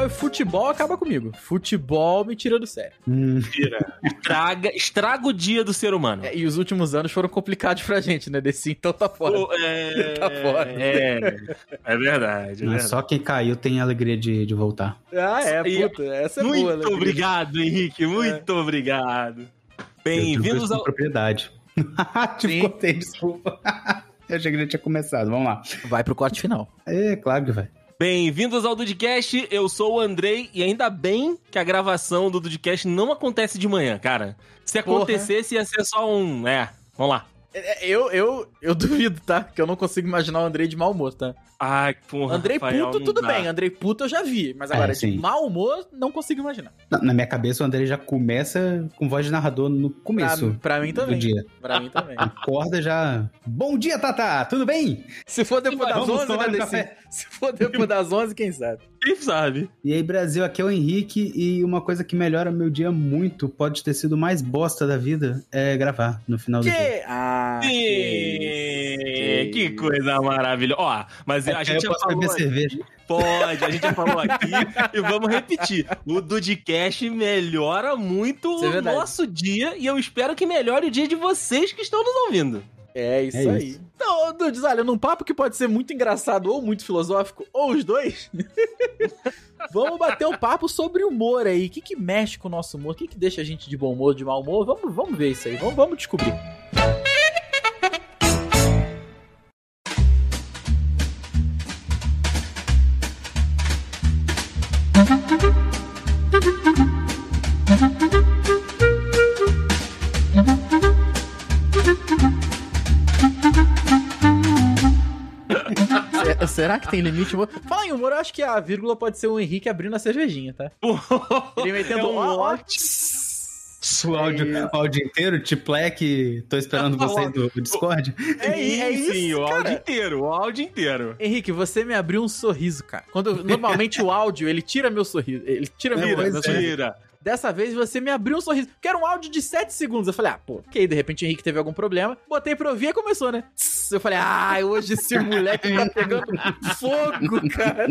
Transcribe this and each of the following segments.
É o Rafael e futebol acaba comigo. Futebol me tira do sério. Mentira. Estraga, estraga o dia do ser humano. É, e os últimos anos foram complicados pra gente, né? Desse então tá fora. Pô, é, Tá fora. É, é verdade. É verdade. só quem caiu tem alegria de, de voltar. Ah, é, puta, essa é Muito boa, né? obrigado, Henrique. Muito obrigado. Bem-vindos ao. propriedade. Te Sim. contei, desculpa. Eu achei que já tinha começado. Vamos lá. Vai pro corte final. É, claro que vai. Bem-vindos ao Dudcast. Eu sou o Andrei e ainda bem que a gravação do Dudcast não acontece de manhã, cara. Se Porra. acontecesse, ia ser só um. É, vamos lá. É, Eu, eu, eu duvido, tá? Que eu não consigo imaginar o Andrei de mau humor, tá? Ai, porra. Andrei Rafael, puto, tudo dá. bem. Andrei puto eu já vi. Mas agora, É, de mau humor, não consigo imaginar. Na, na minha cabeça, o André já começa com voz de narrador no Pra, começo pra mim do também. dia. Pra mim também. Acorda já. Bom dia, Tata! Tudo bem? Se for depois das Vamos 11, né. Se for depois das 11, quem sabe? Quem sabe? E aí, Brasil, aqui é o Henrique e uma coisa que melhora meu dia muito, pode ter sido o mais bosta da vida, é gravar no final do dia. Que? Ah, Sim, que coisa maravilhosa. Ó, mas a Aí gente eu já posso beber falou cerveja. Pode, a gente já falou aqui e vamos repetir. O Dudcast melhora muito Isso é o verdade. nosso dia e eu espero que melhore o dia de vocês que estão nos ouvindo. É isso É aí. isso. Então, Dudes, olha, num papo que pode ser muito engraçado ou muito filosófico, ou os dois, vamos bater um papo sobre humor aí. O que, que mexe com o nosso humor? O que, que deixa a gente de bom humor, de mau humor? Vamos, vamos ver isso aí, vamos, vamos descobrir. Se- Será que tem limite? Fala em humor, eu acho que a vírgula pode ser o Henrique abrindo a cervejinha, tá? Ele metendo É um ótimo- O áudio, o áudio inteiro, Tiplec, tô esperando vocês do, do Discord. É, é Sim, isso, o áudio inteiro, o áudio inteiro. Henrique, você me abriu um sorriso, cara. Quando normalmente o áudio, ele tira meu sorriso. Ele tira meu, É, meu é. sorriso. Tira. Dessa vez você me abriu um sorriso. Que era um áudio de 7 segundos. Eu falei, ah, pô, ok, de repente o Henrique teve algum problema. Botei pra ouvir e começou, né? Eu falei, ah, hoje esse moleque tá pegando fogo, cara.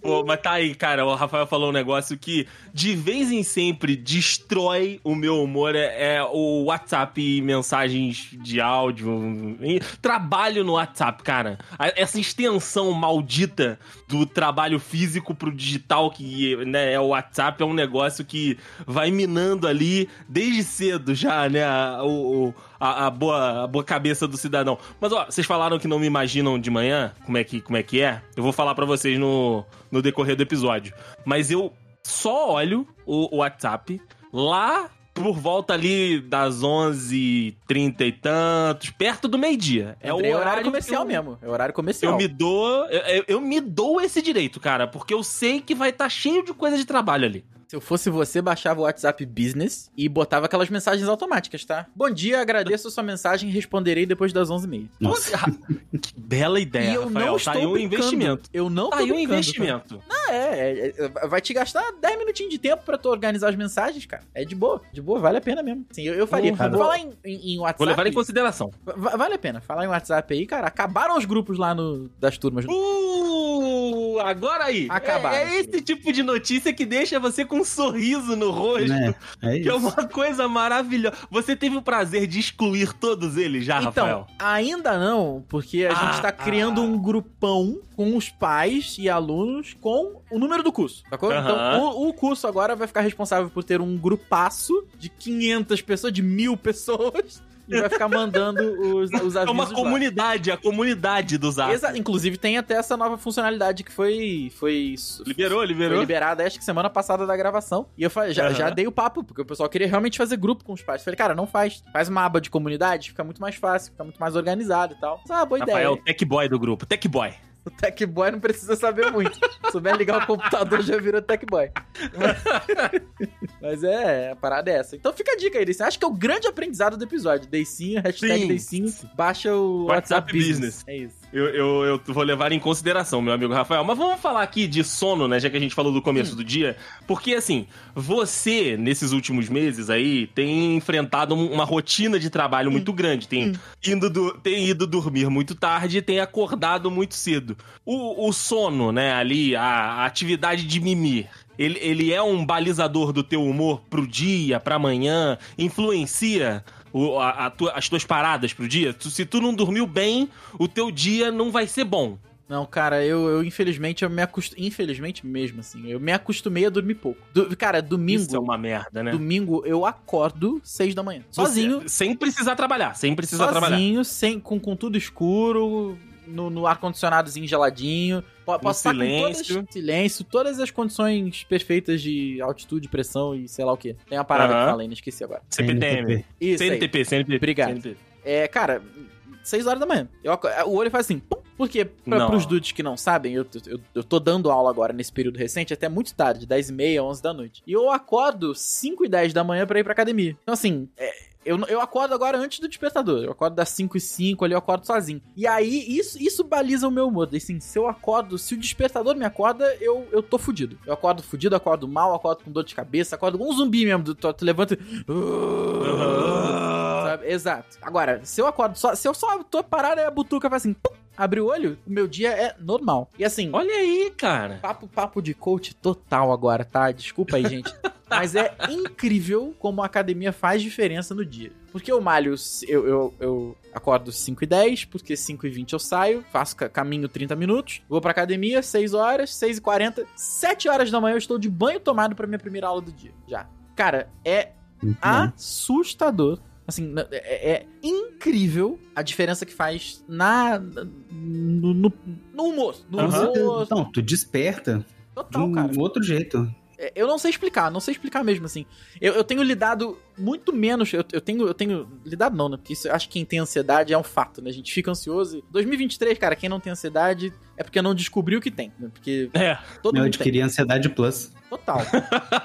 Pô, mas tá aí, cara, o Rafael falou um negócio que de vez em sempre destrói o meu humor, é, é o WhatsApp e mensagens de áudio, trabalho no WhatsApp, cara. Essa extensão maldita do trabalho físico pro digital, que né, é o WhatsApp, é um negócio que vai minando ali desde cedo já, né, o- o- a, a boa, a boa cabeça do cidadão. Mas, ó, vocês falaram que não me imaginam de manhã, como é que, como é, que é? Eu vou falar pra vocês no, no decorrer do episódio. Mas eu só olho o, o WhatsApp lá por volta ali das 11h30 e tantos, perto do meio-dia. É o horário, comercial que eu, mesmo. É horário comercial. Eu me dou. Eu, eu- eu me dou esse direito, cara, porque eu sei que vai estar cheio de coisa de trabalho ali. Se eu fosse você, baixava o WhatsApp Business e botava aquelas mensagens automáticas, tá? Bom dia, agradeço a sua mensagem e responderei depois das 11h30. Nossa. que bela ideia, e eu Rafael. não tá estou aí um brincando. investimento. Eu não Tá tô aí um tá? investimento. Ah, é, é, é, Vai te gastar 10 minutinhos de tempo pra tu organizar as mensagens, cara. É de boa, de boa, vale a pena mesmo. Sim, eu, eu faria. Vou- falar em, em, em WhatsApp. Vou levar em consideração. va- Vale a pena. Falar em WhatsApp aí, cara. Acabaram os grupos lá no, das turmas. Uh, agora aí. Acabaram. É, é esse tipo de notícia que deixa você com um sorriso no rosto. É, é Que é uma coisa maravilhosa. Você teve o prazer de excluir todos eles já, Então, Rafael? ainda não, porque a Ah, gente tá criando ah. um grupão com os pais e alunos com o número do curso, sacou? Aham. Então, o, o curso agora vai ficar responsável por ter um grupaço de 500 pessoas, de mil pessoas, e vai ficar mandando os, os É avisos uma lá. comunidade, a comunidade do Zap. Exa- Inclusive tem até essa nova funcionalidade que foi foi Liberou, foi liberou. liberada acho que semana passada da gravação. E eu já, Aham. já dei o papo, porque o pessoal queria realmente fazer grupo com os pais. Falei, cara, não faz. Faz uma aba de comunidade, fica muito mais fácil, fica muito mais organizado e tal. Ah, boa Rafael, ideia. tech boy do grupo, tech boy. O Tech Boy não precisa saber muito. Se souber ligar o computador, já vira Tech Boy. Mas é, a parada é essa. Então fica a dica aí, Deicinho. Acho que é o grande aprendizado do episódio. Deicinho, hashtag Sim. Deicinho, baixa o WhatsApp, WhatsApp Business. Business. É isso. Eu, eu, eu vou levar em consideração, meu amigo Rafael. Mas vamos falar aqui de sono, né? Já que a gente falou do começo do dia. Porque, assim, você, nesses últimos meses aí, tem enfrentado um- uma rotina de trabalho muito grande. Tem, indo do- tem ido dormir muito tarde e tem acordado muito cedo. O, o sono, né, ali, a, a atividade de mimir. Ele, ele é um balizador do teu humor pro dia, pra amanhã? Influencia o- a- a tua- as tuas paradas pro dia? Tu- se tu não dormiu bem, o teu dia não vai ser bom. Não, cara, eu, eu infelizmente eu me acostumei. Infelizmente mesmo, assim. Eu me acostumei a dormir pouco. Du- cara, domingo. Isso é uma merda, né? Domingo eu acordo seis da manhã. Sozinho. Você- sem precisar trabalhar, sem precisar trabalhar. sozinho, sem, com, com tudo escuro, no, no ar-condicionadozinho geladinho. Po- Posso estar com silêncio. todas, silêncio, todas as condições perfeitas de altitude, pressão e sei lá o que. Tem uma parada Aham. que eu falei, não esqueci agora. CPTM. Isso aí. CNTP, CNTP. Obrigado. CNTP. É, cara, 6 horas da manhã. Eu o olho faz assim, pum, porque pra, Não. pros dudes que não sabem, eu, eu, eu tô dando aula agora nesse período recente até muito tarde, 10 e meia, 11 da noite. E eu acordo 5 e 10 da manhã pra ir pra academia. Então assim, é, eu, eu acordo agora antes do despertador. Eu acordo das 5 e 5 ali, eu acordo sozinho. E aí, isso, isso baliza o meu humor. Assim, se eu acordo, se o despertador me acorda, eu, eu tô fudido. Eu acordo fudido, acordo mal, acordo com dor de cabeça, acordo com um zumbi mesmo. Tu, tu levanta e... Sabe? Exato. Agora, se eu acordo só. Se eu só tô parado, aí a butuca faz assim. Pum, abre o olho, o meu dia é normal. E assim, Olha aí, cara. papo, papo de coach total agora, tá? Desculpa aí, gente. Mas é incrível como a academia faz diferença no dia. Porque eu malho, eu, eu, eu acordo 5 e 10, porque 5 e 20 eu saio, faço ca- caminho 30 minutos, vou pra academia, 6 horas, 6 e 40, 7 horas da manhã eu estou de banho tomado pra minha primeira aula do dia. Já. Cara, é Muito bom. assustador. Assim, na- é, é incrível a diferença que faz na, no, no, no humor. No humor Não, tu desperta de total, um cara. outro jeito. É, Eu não sei explicar, não sei explicar mesmo, assim. Eu, eu tenho lidado muito menos. Eu, eu tenho. Eu tenho. Lidado não, né? Porque isso, eu acho que quem tem ansiedade é um fato, né? A gente fica ansioso. e- 2023, cara, quem não tem ansiedade é porque não descobriu que tem, né? Porque É. todo Eu mundo tem. adquiri ansiedade plus. Total.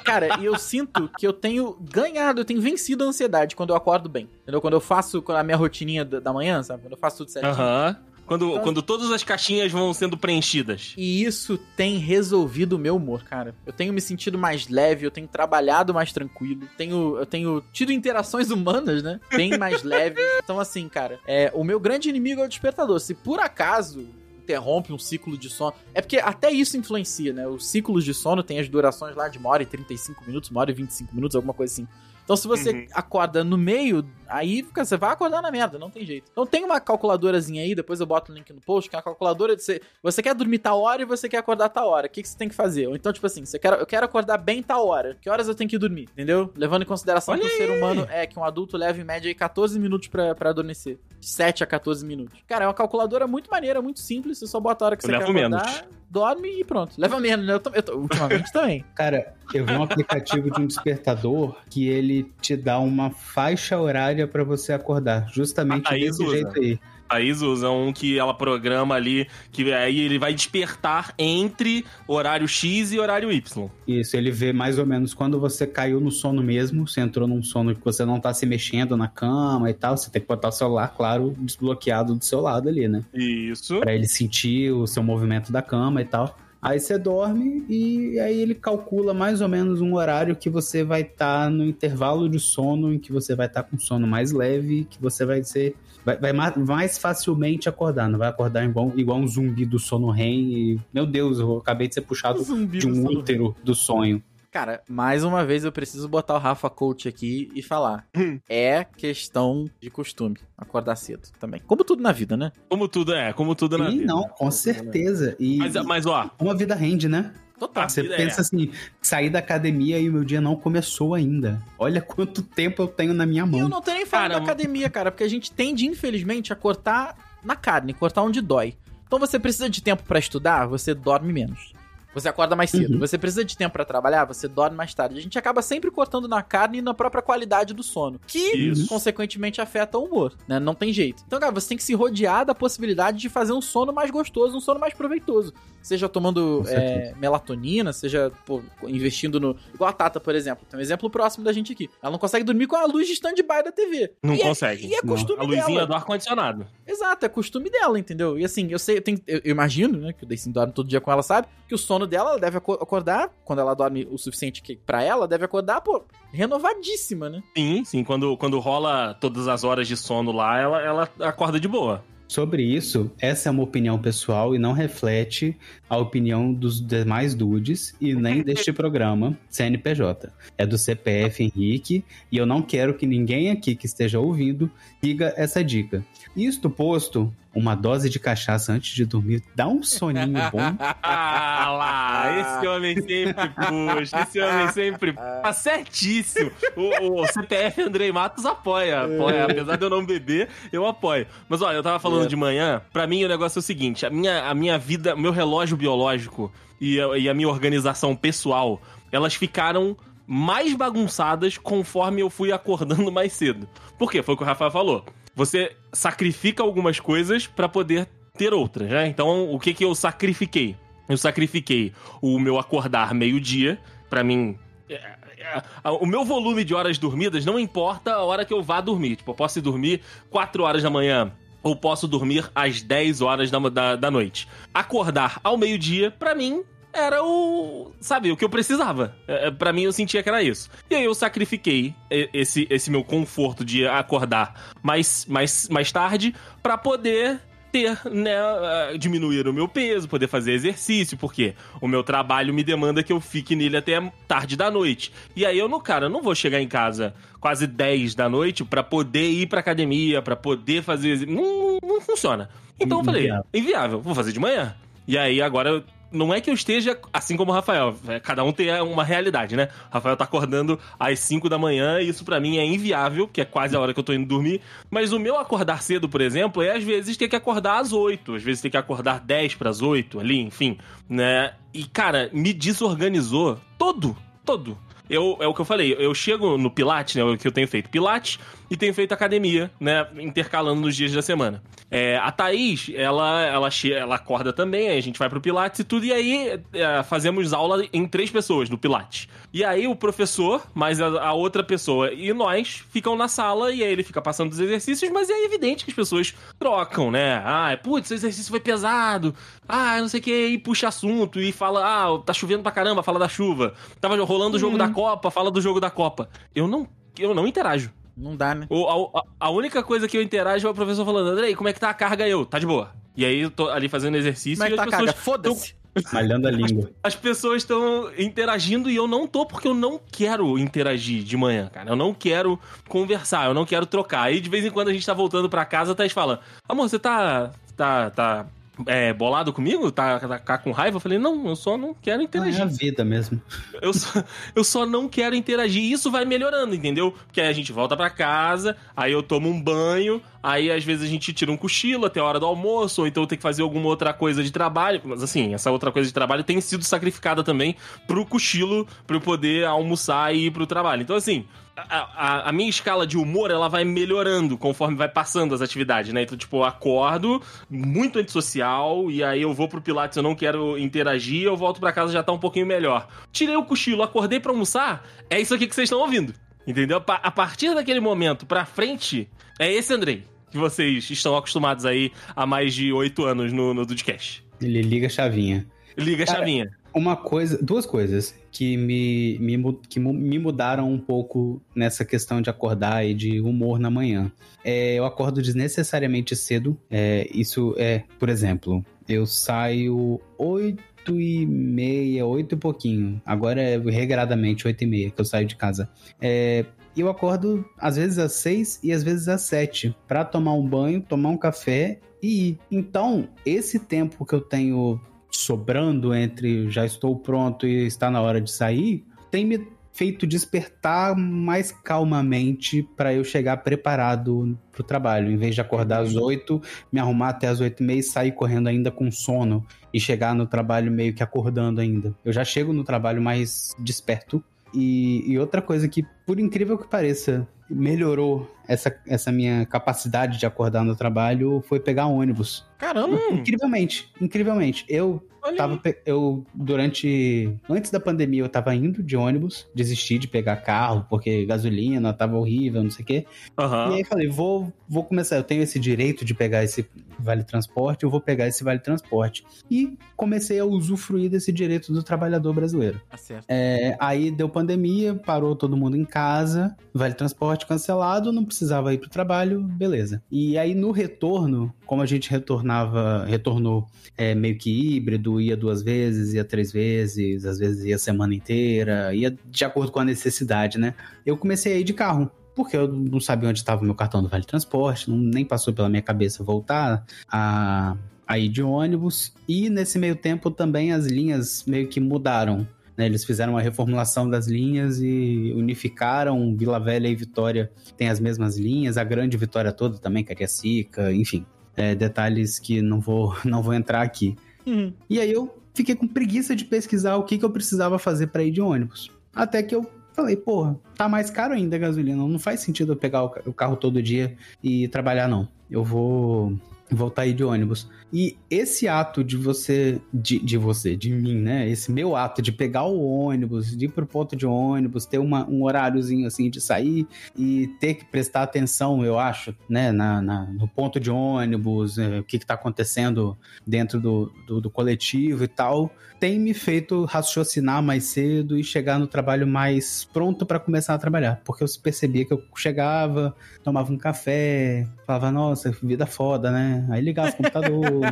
Cara, e eu sinto que eu tenho ganhado, eu tenho vencido a ansiedade quando eu acordo bem. Entendeu? Quando eu faço a minha rotininha da da manhã, sabe? Quando eu faço tudo certinho. Aham. Quando, Então- quando todas as caixinhas vão sendo preenchidas. E isso tem resolvido o meu humor, cara. Eu tenho me sentido mais leve, eu tenho trabalhado mais tranquilo, tenho, eu tenho tido interações humanas, né? Bem mais leves. Então, assim, cara, é, o meu grande inimigo é o despertador. Se por acaso interrompe um ciclo de sono. É porque até isso influencia, né? Os ciclos de sono tem as durações lá de uma hora e 35 minutos, uma hora e 25 minutos, alguma coisa assim. Então, se você Uhum. acorda no meio, aí fica- você vai acordar na merda, não tem jeito. Então, tem uma calculadorazinha aí, depois eu boto o link no post, que é a calculadora de você, você quer dormir tal hora e você quer acordar tal hora. O que, que você tem que fazer? Ou então, tipo assim, você quer, eu quero acordar bem tal hora. Que horas eu tenho que dormir? Entendeu? Levando em consideração Olha que o ser humano é que um adulto leva em média aí 14 minutos pra, pra adormecer. De 7 a 14 minutos. Cara, é uma calculadora muito maneira, muito simples. Você só bota a hora que Eu você levo quer acordar, menos. dorme e pronto. Leva menos, né? Eu, tam- eu tô- ultimamente também. Cara, eu vi um aplicativo de um despertador que ele te dá uma faixa horária pra você acordar. Justamente Thaís desse usa. jeito aí. A Isa usa um que ela programa ali, que aí ele vai despertar entre horário X e horário Y. Isso, ele vê mais ou menos quando você caiu no sono mesmo, você entrou num sono que você não tá se mexendo na cama e tal, você tem que botar o celular, claro, desbloqueado do seu lado ali, né? Isso. Pra ele sentir o seu movimento da cama e tal. Aí você dorme e aí ele calcula mais ou menos um horário que você vai estar no intervalo de sono, em que você vai estar com sono mais leve, que você vai ser. Vai, vai ma- mais facilmente acordar, não vai acordar igual, igual um zumbi do sono REM e. Meu Deus, eu acabei de ser puxado de um útero do sonho. Cara, mais uma vez eu preciso botar o Rafa Coach aqui e falar. Hum. É questão de costume acordar cedo também. Como tudo na vida, né? Como tudo é, como tudo na E vida. não, com certeza. E, Mas, mas ó, uma vida rende, né? Total. Você vida pensa é. assim, sair da academia e o meu dia não começou ainda. Olha quanto tempo eu tenho na minha E eu mão. não tô nem falando Cara, da academia, cara, porque a gente tende, infelizmente, a cortar na carne, cortar onde dói. Então você precisa de tempo pra estudar, você dorme menos. Você acorda mais cedo. Uhum. Você precisa de tempo pra trabalhar, você dorme mais tarde. A gente acaba sempre cortando na carne e na própria qualidade do sono. Que, Isso. consequentemente, afeta o humor, né? Não tem jeito. Então, cara, você tem que se rodear da possibilidade de fazer um sono mais gostoso, um sono mais proveitoso. Seja tomando é, melatonina, seja pô, investindo no. Igual a Tata, por exemplo. Tem um exemplo próximo da gente aqui. Ela não consegue dormir com a luz de stand-by da TV. Não E é- consegue. e é Não. costume A luzinha dela. do ar-condicionado. Exato, é costume dela, entendeu? E assim, eu sei, eu, tenho- eu- eu imagino, né, que o Daysin dorme todo dia com ela, sabe? Que o sono dela, ela deve aco- acordar, quando ela dorme o suficiente que, pra ela, deve acordar, pô, renovadíssima, né? Sim, sim. Quando, quando rola todas as horas de sono lá, ela, ela acorda de boa. Sobre isso, essa é uma opinião pessoal e não reflete a opinião dos demais dudes e nem deste programa CNPJ. É do CPF Henrique e eu não quero que ninguém aqui que esteja ouvindo siga essa dica. Isto posto, uma dose de cachaça antes de dormir dá um soninho bom. Ah lá, esse homem sempre puxa, esse homem sempre tá certíssimo. O, o CPF Andrei Matos apoia, apoia. Apesar de eu não beber, eu apoio. Mas olha, eu tava falando É. de manhã, pra mim o negócio é o seguinte: a minha, a minha vida, meu relógio biológico e a, e a minha organização pessoal, elas ficaram mais bagunçadas conforme eu fui acordando mais cedo. Por quê? Foi o que o Rafael falou. Você sacrifica algumas coisas pra poder ter outras, né? Então, o que que eu sacrifiquei? Eu sacrifiquei o meu acordar meio-dia, pra mim. é, é, O meu volume de horas dormidas não importa a hora que eu vá dormir. Tipo, eu posso ir dormir 4 horas da manhã ou posso dormir às 10 horas da, da, da noite. Acordar ao meio-dia, pra mim, era o. Sabe, o que eu precisava. É, é, Pra mim, eu sentia que era isso. E aí eu sacrifiquei e- esse, esse meu conforto de acordar mais, mais, mais tarde pra poder ter, né, ah, diminuir o meu peso, poder fazer exercício, porque o meu trabalho me demanda que eu fique nele até tarde da noite. E aí eu não, cara, eu não vou chegar em casa quase 10 da noite pra poder ir pra academia, pra poder fazer não, não funciona. Então eu falei, Inviável. vou fazer de manhã. E aí agora eu- não é que eu esteja assim como o Rafael, é, cada um tem uma realidade, né? O Rafael tá acordando às 5 da manhã, e isso pra mim é inviável, que é quase a hora que eu tô indo dormir. Mas o meu acordar cedo, por exemplo, é às vezes ter que acordar às 8, às vezes ter que acordar 10 pras 8 ali, enfim, né? E cara, me desorganizou todo, todo. Eu, é o que eu falei, eu chego no Pilates, né? O que eu tenho feito Pilates e tenho feito academia, né? Intercalando nos dias da semana. É, a Thaís, ela, ela, ela acorda também, aí a gente vai pro Pilates e tudo, e aí é, fazemos aula em três pessoas no Pilates. E aí o professor, mais a, a outra pessoa e nós ficam na sala e aí ele fica passando os exercícios, mas é evidente que as pessoas trocam, né? Ah, putz, esse exercício foi pesado. Ah, não sei o que, e puxa assunto e fala, ah, tá chovendo pra caramba, fala da chuva. Tava rolando o jogo da Copa, fala do jogo da Copa. Eu não, eu não interajo. Não dá, né? O- a, a- única coisa que eu interajo é o professor falando, Andrei, como é que tá a carga? Eu, tá de boa. E aí eu tô ali fazendo exercício Como é que e tá as a carga? pessoas, Foda-se. Malhando a língua. as pessoas estão interagindo e eu não tô porque eu não quero interagir de manhã, cara. Eu não quero conversar, eu não quero trocar. Aí de vez em quando a gente tá voltando pra casa, a Thaís fala, amor, você tá. tá. tá. É, bolado comigo? Tá, tá, tá com raiva? Eu falei, não, eu só não quero É interagir. a vida mesmo. Eu só, eu só não quero interagir. Isso vai melhorando, entendeu? Porque aí a gente volta pra casa, aí eu tomo um banho, aí às vezes a gente tira um cochilo até a hora do almoço, ou então tem que fazer alguma outra coisa de trabalho. Mas assim, essa outra coisa de trabalho tem sido sacrificada também pro cochilo, pra eu poder almoçar e ir pro trabalho. Então, assim. A, a- a minha escala de humor, ela vai melhorando conforme vai passando as atividades, né? Então, tipo, eu acordo muito antissocial e aí eu vou pro Pilates, eu não quero interagir, eu volto pra casa já tá um pouquinho melhor. Tirei o cochilo, acordei pra almoçar, é isso aqui que vocês estão ouvindo. Entendeu? A partir daquele momento pra frente, é esse Andrei que vocês estão acostumados aí há mais de oito anos no, no Dudcast. Ele liga a chavinha. Liga a Cara, chavinha. Uma coisa, duas coisas que me, me, que me mudaram um pouco nessa questão de acordar e de humor na manhã. É, eu acordo desnecessariamente cedo. É, isso é, por exemplo, eu saio oito e meia, oito e pouquinho. Agora é regradamente oito e meia que eu saio de casa. É, e eu acordo às vezes às seis e às vezes às sete para tomar um banho, tomar um café e ir. Então, esse tempo que eu tenho sobrando entre já estou pronto e está na hora de sair, tem me feito despertar mais calmamente para eu chegar preparado pro trabalho. Em vez de acordar às 8, me arrumar até às 8 e meia e sair correndo ainda com sono e chegar no trabalho meio que acordando ainda. Eu já chego no trabalho mais desperto. E, e outra coisa que, por incrível que pareça, melhorou essa, essa minha capacidade de acordar no trabalho foi pegar ônibus. Caramba! Incrivelmente, incrivelmente. Eu Olha tava, aí. eu, durante. Antes da pandemia, eu tava indo de ônibus, desisti de pegar carro, porque gasolina tava horrível, não sei o quê. Aham. E aí falei, vou, vou começar. Eu tenho esse direito de pegar esse vale transporte, eu vou pegar esse vale transporte. E comecei a usufruir desse direito do trabalhador brasileiro. Tá certo. É, aí deu pandemia, parou todo mundo em casa, vale transporte cancelado, não precisava ir pro trabalho, beleza. E aí no retorno, como a gente retornava, retornou é, meio que híbrido, ia duas vezes, ia três vezes, às vezes ia semana inteira, ia de acordo com a necessidade, né? Eu comecei a ir de carro. Porque eu não sabia onde estava o meu cartão do Vale Transporte, não, nem passou pela minha cabeça voltar a, a ir de ônibus. E nesse meio tempo também as linhas meio que mudaram. Né? Eles fizeram uma reformulação das linhas e unificaram Vila Velha e Vitória. Tem as mesmas linhas, a grande Vitória toda também, Cariacica, enfim. É, detalhes que não vou, não vou entrar aqui. Hum. E aí eu fiquei com preguiça de pesquisar o que, que eu precisava fazer para ir de ônibus. Até que eu falei, porra, tá mais caro ainda a gasolina. Não faz sentido eu pegar o carro todo dia e trabalhar, não. Eu vou voltar aí de ônibus. E esse ato de você, de, de você, de mim, né? Esse meu ato de pegar o ônibus, de ir pro ponto de ônibus, ter uma, um horáriozinho assim de sair e ter que prestar atenção, eu acho, né? Na, na- no ponto de ônibus, eh, o que, que tá acontecendo dentro do, do, do coletivo e tal, tem me feito raciocinar mais cedo e chegar no trabalho mais pronto para começar a trabalhar. Porque eu percebia que eu chegava, tomava um café, falava, nossa, vida foda, né? Aí ligava o computador.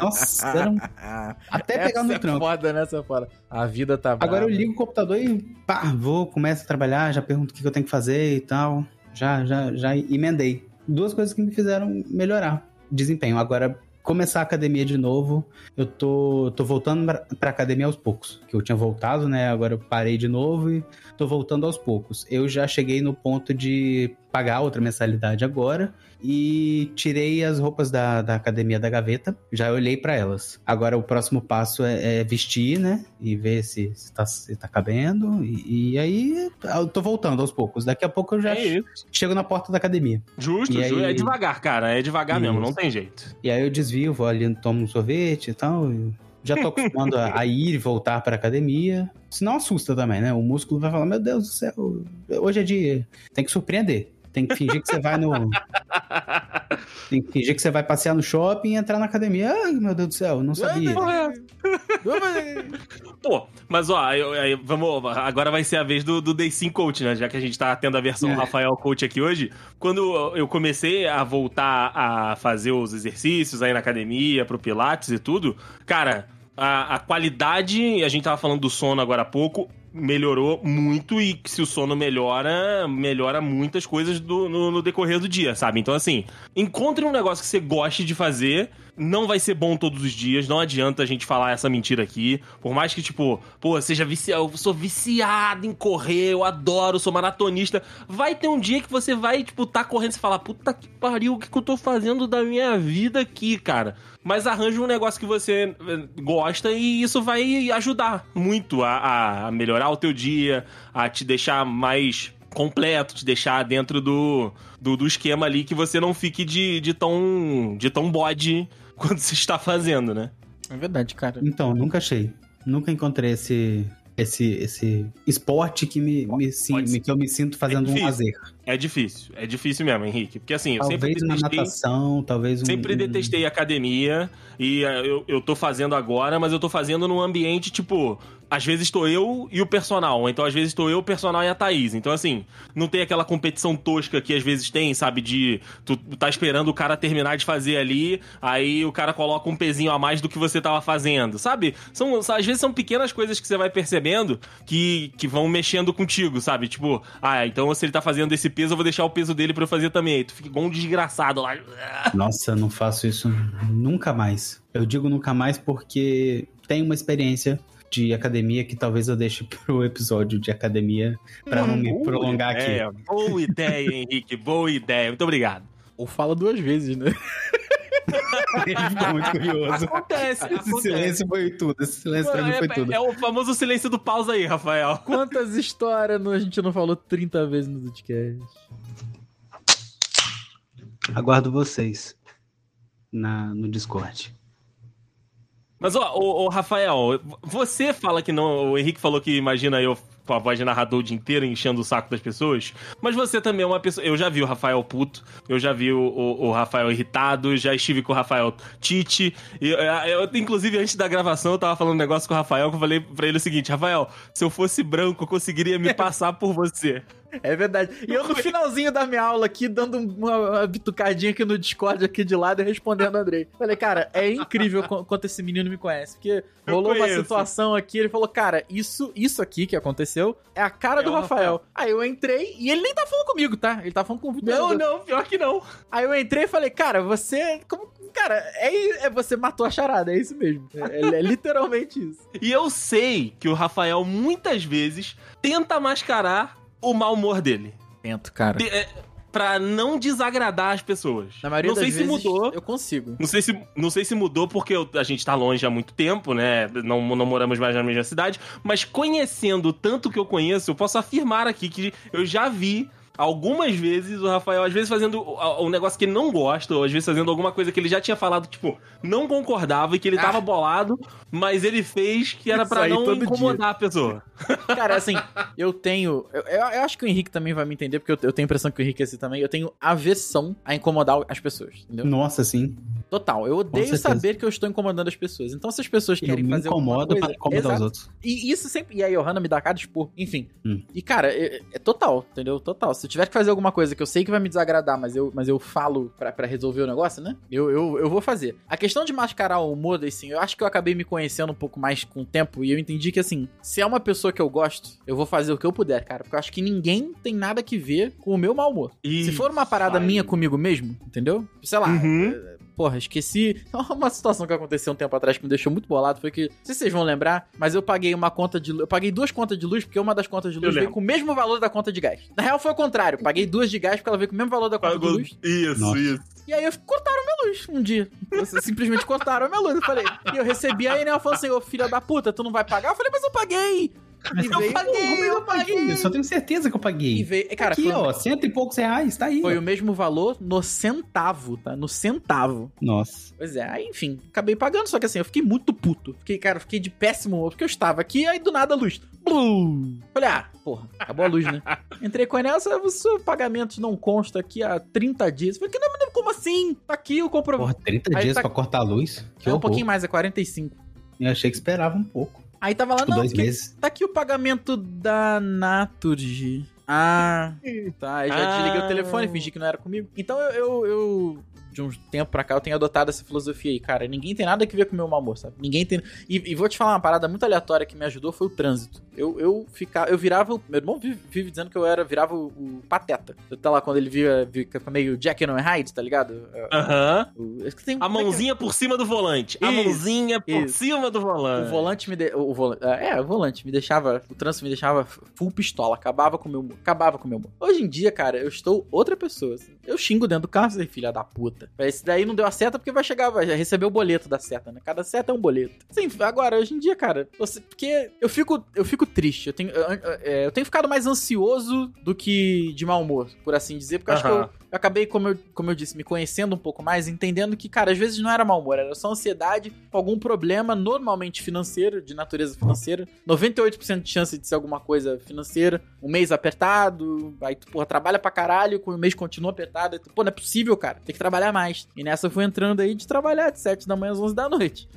Nossa, era um- até pegar Essa no é trampo. foda, né? Essa é foda. A vida tá Agora eu brava. ligo o computador e pá, vou, começo a trabalhar, já pergunto o que que eu tenho que fazer e tal. Já, já, já emendei. Duas coisas que me fizeram melhorar desempenho. Agora, começar a academia de novo, eu tô, tô voltando pra academia aos poucos. Que eu tinha voltado, né? Agora eu parei de novo e tô voltando aos poucos. Eu já cheguei no ponto de pagar outra mensalidade agora e tirei as roupas da, da academia da gaveta. Já olhei pra elas. Agora o próximo passo é, é vestir, né? E ver se, se, tá, se tá cabendo. E, e aí eu tô voltando aos poucos. Daqui a pouco eu já É chego na porta da academia. Justo, E ju- aí- é devagar, cara. É devagar mesmo, não tem jeito. E aí eu desvio, vou ali, tomo um sorvete e tal. e Já tô acostumando a, a ir e voltar pra academia. Senão assusta também, né? O músculo vai falar: Meu Deus do céu, hoje é dia. Tem que surpreender. Tem que fingir que você vai no. Tem que fingir que você vai passear no shopping e entrar na academia. Ai, meu Deus do céu, não sabia. Pô, mas ó, aí, vamos. Agora vai ser a vez do, do Day Sim Coach, né? Já que a gente tá tendo a versão É. Rafael Coach aqui hoje. Quando eu comecei a voltar a fazer os exercícios aí na academia, pro Pilates e tudo, cara, a, a qualidade, a gente tava falando do sono agora há pouco, melhorou muito e se o sono melhora, melhora muitas coisas do- no, no decorrer do dia, sabe? Então, assim, encontre um negócio que você goste de fazer. Não vai ser bom todos os dias, não adianta a gente falar essa mentira aqui. Por mais que, tipo, pô, seja viciado, eu sou viciado em correr, eu adoro, sou maratonista. Vai ter um dia que você vai, tipo, tá correndo e falar, puta que pariu, o que, que eu tô fazendo da minha vida aqui, cara? Mas arranja um negócio que você eh, gosta e isso vai ajudar muito a, a melhorar o teu dia, a te deixar mais completo, te deixar dentro do, do, do esquema ali que você não fique de, de, tão, de tão bode quando você está fazendo, né? É verdade, cara. Então, nunca achei. Nunca encontrei esse, esse, esse esporte que, me, me, sim- que eu me sinto fazendo um difícil. lazer. É difícil, é difícil mesmo, Henrique. Porque assim, eu sempre Talvez uma detestei, natação, talvez um. sempre um- detestei academia e eh, eu, eu tô fazendo agora, mas eu tô fazendo num ambiente tipo. Às vezes estou eu e o personal, então às vezes estou eu, o personal e a Thaís. Então, assim, não tem aquela competição tosca que às vezes tem, sabe? De tu tá esperando o cara terminar de fazer ali, aí o cara coloca um pezinho a mais do que você tava fazendo, sabe? São, às vezes são pequenas coisas que você vai percebendo que, que vão mexendo contigo, sabe? Tipo, ah, então se ele tá fazendo esse peso, eu vou deixar o peso dele pra eu fazer também. Aí tu fica igual um desgraçado lá. Nossa, não faço isso nunca mais. Eu digo nunca mais porque tenho uma experiência de academia que talvez eu deixe pro episódio de academia pra não me prolongar aqui. ideia, Boa ideia, Henrique. Boa ideia. Muito obrigado. Ou fala duas vezes, né? Ele ficou muito curioso. Acontece. Esse acontece. silêncio foi tudo. Esse silêncio pra mim foi é, tudo. é o famoso silêncio do pausa aí, Rafael. Quantas histórias a gente não falou 30 vezes no podcast? Aguardo vocês na, no Discord. Mas, ó, ô, ô, Rafael, você fala que não. O Henrique falou que imagina eu com a voz de narrador o dia inteiro enchendo o saco das pessoas. Mas você também é uma pessoa. Eu já vi o Rafael puto, eu já vi o, o- o Rafael irritado, já estive com o Rafael Tite. E, é, eu, inclusive, antes da gravação, eu tava falando um negócio com o Rafael que eu falei pra ele o seguinte: Rafael, se eu fosse branco, eu conseguiria me passar por você. É verdade. E eu no finalzinho da minha aula aqui, dando uma, uma bitucadinha aqui no Discord aqui de lado e respondendo o Andrei. Falei, cara, é incrível qu- quanto esse menino me conhece. Porque Eu rolou uma situação aqui, ele falou, cara, isso, isso aqui que aconteceu é a cara É do o Rafael. Aí eu entrei e ele nem tá falando comigo, tá? Ele tá falando com o Vitor. Não, não, pior que não. Aí eu entrei e falei, cara, você. Como, cara, é, é você matou a charada, é isso mesmo. É, é literalmente isso. E eu sei que o Rafael muitas vezes tenta mascarar o mau humor dele. Tento, cara. Te- é, Pra não desagradar as pessoas. Na maioria não sei das se vezes mudou. eu consigo. Não sei, se, não sei se mudou porque eu- a gente tá longe há muito tempo, né? Não, não moramos mais na mesma cidade. Mas conhecendo o tanto que eu conheço, eu posso afirmar aqui que eu já vi algumas vezes o Rafael, às vezes fazendo o- um negócio que ele não gosta, ou às vezes fazendo alguma coisa que ele já tinha falado, tipo, não concordava e que ele Ah. tava bolado, mas ele fez que era aí não incomodar a pessoa. Cara, assim, eu tenho. Eu, eu- eu acho que o Henrique também vai me entender, porque eu, eu tenho a impressão que o Henrique é assim também. Eu tenho aversão a incomodar as pessoas, entendeu? Nossa, sim. Total. Eu odeio saber que eu estou incomodando as pessoas. Então, se as pessoas Eu querem me fazer alguma incomodo coisa... pra incomodar os Exato. outros. E isso sempre. E a Johanna me dá cara de expor. Enfim. Hum. E, cara, é, é total, entendeu? Total. Se eu tiver que fazer alguma coisa que eu sei que vai me desagradar, mas eu, mas eu falo pra, pra resolver o negócio, né? Eu, eu, eu vou fazer. A questão de mascarar o humor, assim, eu acho que eu acabei me conhecendo um pouco mais com o tempo e eu entendi que, assim, se é uma pessoa que eu gosto, eu vou fazer o que eu puder, cara. Porque eu acho que ninguém tem nada que ver com o meu mau humor. Se for uma parada aí. minha comigo mesmo, entendeu? Sei lá. Uhum. eh, Porra, esqueci. Uma situação que aconteceu um tempo atrás que me deixou muito bolado foi que, não sei se vocês vão lembrar, mas eu paguei uma conta de luz. Eu paguei duas contas de luz porque uma das contas de luz Eu veio lembro. com o mesmo valor da conta de gás. Na real foi o contrário. Paguei duas de gás porque ela veio com o mesmo valor da conta de Pagou- luz. Isso, Nossa. isso. E aí eu cortaram minha luz um dia. Vocês simplesmente cortaram a minha luz. Eu falei, e eu recebi a Enel falou assim: ô filha da puta, tu não vai pagar? Eu falei, mas eu paguei! E Eu veio- paguei, eu paguei. Eu só tenho certeza que eu E paguei. veio. Cara, Aqui, foi, ó, cento e poucos reais, tá aí. foi ó. o mesmo valor no centavo, tá? No centavo. Nossa. Pois é, aí enfim, acabei pagando, só que assim, eu fiquei muito puto. Fiquei, cara, eu fiquei de péssimo humor, porque eu estava aqui, aí do nada a luz. Blum! Falei, ah, porra, acabou a luz, né? Entrei com a Enel, o seu pagamento não consta aqui há 30 dias. Falei, que não, mas como assim? Tá aqui o comprovante. Porra, 30 Aí dias tá- pra cortar a luz? Que É um pouquinho mais, é 45. Eu achei que esperava um pouco. Aí tava lá, Tipo, não, dois porque meses. tá aqui o pagamento da Naturgy. Ah, tá. Aí já Ah. desliguei o telefone, fingi que não era comigo. Então eu, eu, eu, de um tempo pra cá, eu tenho adotado essa filosofia aí, cara. Ninguém tem nada a ver com o meu mau humor, sabe? Ninguém tem. E, e vou te falar uma parada muito aleatória que me ajudou foi o trânsito. Eu, eu ficava. Eu virava. Meu irmão vive, vive dizendo que eu era, virava o, o pateta. Tá lá quando ele via, fica meio Jack and Hyde, tá ligado? Aham. Eu tenho- A é que- mãozinha por cima do volante. a Isso, mãozinha por isso. cima do volante. O volante me de... o volante... É, o volante me deixava, o trânsito me deixava full pistola, acabava com o meu, humor, acabava com o meu humor. Hoje em dia, cara, eu estou outra pessoa. assim. Eu xingo dentro do carro, assim, filha da puta. Esse daí não deu a seta porque vai chegar, vai receber o boleto da seta, né? Cada seta é um boleto. Sim, agora hoje em dia, cara, você, porque eu fico, eu fico triste. Eu tenho, eu, é, eu tenho ficado mais ansioso do que de mau humor, por assim dizer, porque eu acho que eu, eu acabei, como eu, como eu disse, me conhecendo um pouco mais, entendendo que, cara, às vezes não era mau humor, era só ansiedade com algum problema, normalmente financeiro, de natureza financeira. 98% de chance de ser alguma coisa financeira. Um mês apertado, aí tu, porra, trabalha pra caralho, o mês continua apertado. tu, Pô, não é possível, cara, tem que trabalhar mais. E nessa eu fui entrando aí de trabalhar de 7 da manhã às 11 da noite.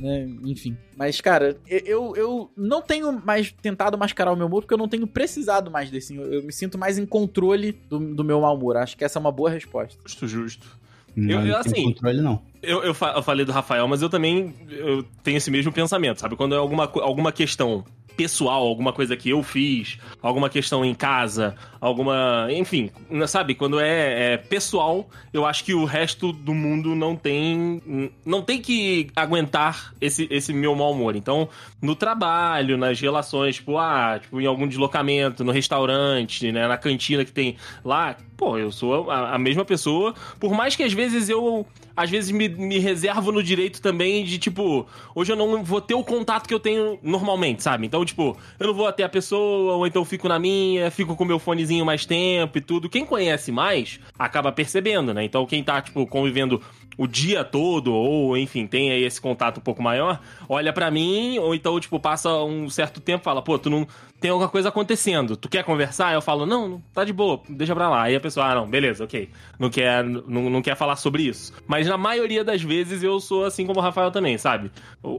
Né? Enfim. Mas, cara, eu, eu não tenho mais tentado mascarar o meu humor porque eu não tenho precisado mais desse. Eu, eu me sinto mais em controle do, do meu mau humor. Acho que essa é uma boa resposta. Justo, justo. Não, Eu- eu, assim, controle, não. Eu, eu, fa- eu falei do Rafael, mas eu também eu tenho esse mesmo pensamento, sabe? Quando é alguma, alguma questão pessoal, alguma coisa que eu fiz, alguma questão em casa, alguma. Enfim, sabe? Quando é, é, pessoal, eu acho que o resto do mundo não tem. Não tem que aguentar esse, esse meu mau humor. Então, no trabalho, nas relações, tipo, ah, tipo, em algum deslocamento, no restaurante, né? Na cantina que tem lá, pô, eu sou a, a mesma pessoa. Por mais que às vezes eu às vezes me, me reservo no direito também de, tipo, hoje eu não vou ter o contato que eu tenho normalmente, sabe? Então, tipo, eu não vou até a pessoa, ou então fico na minha, fico com meu fonezinho mais tempo e tudo. Quem conhece mais acaba percebendo, né? Então, quem tá, tipo, convivendo o dia todo, ou enfim, tem aí esse contato um pouco maior, olha para mim, ou então, tipo, passa um certo tempo fala, pô, tu não, tem alguma coisa acontecendo. Tu quer conversar? Eu falo, não, não, tá de boa, deixa pra lá. Aí a pessoa, ah, não, beleza, ok. Não quer, não, não quer falar sobre isso. Mas na maioria das vezes eu sou assim como o Rafael também, sabe?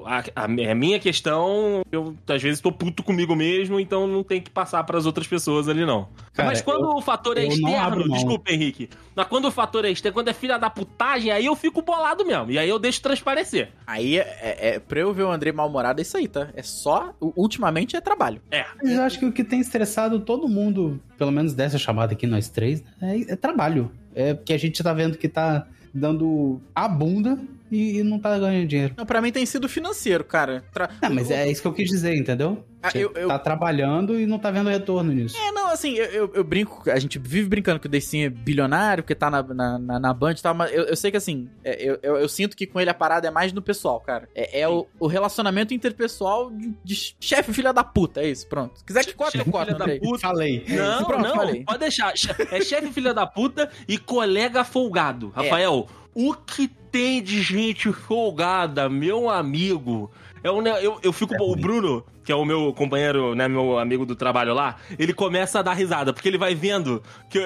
A, a, a minha questão, eu às vezes tô puto comigo mesmo, então não tem que passar para as outras pessoas ali, não. Cara, Mas quando eu, o fator é externo, desculpa, Henrique. Mas quando o fator é externo, quando é filha da putagem, aí eu fico bolado mesmo. E aí eu deixo transparecer. Aí, é, é, é pra eu ver o André mal-humorado, é isso aí, tá? É só, ultimamente é trabalho. É eu acho que o que tem estressado todo mundo, pelo menos dessa chamada aqui, nós três, é, é trabalho. É porque a gente tá vendo que tá dando a bunda e, e não tá ganhando dinheiro. Não, pra mim tem sido financeiro, cara. Tra... Não, mas é isso que eu quis dizer, entendeu? Ah, eu, eu... tá trabalhando e não tá vendo retorno nisso. É, não, assim, eu, eu, eu brinco, a gente vive brincando que o Deicin é bilionário, porque tá na, na, na, na Band e tal, mas eu, eu sei que, assim, é, eu, eu, eu, sinto que com ele a parada é mais no pessoal, cara. É, é o, o relacionamento interpessoal de, de chefe filha da puta, é isso, pronto. Se quiser que corte, eu corto, da puta. Falei. Não, pronto, não, falei. pode deixar. É chefe filha da puta e colega folgado. É. Rafael, o que tem de gente folgada, meu amigo? É um, eu, eu fico. É o Bruno, que é o meu companheiro, né, meu amigo do trabalho lá, ele começa a dar risada, porque ele vai vendo que eu,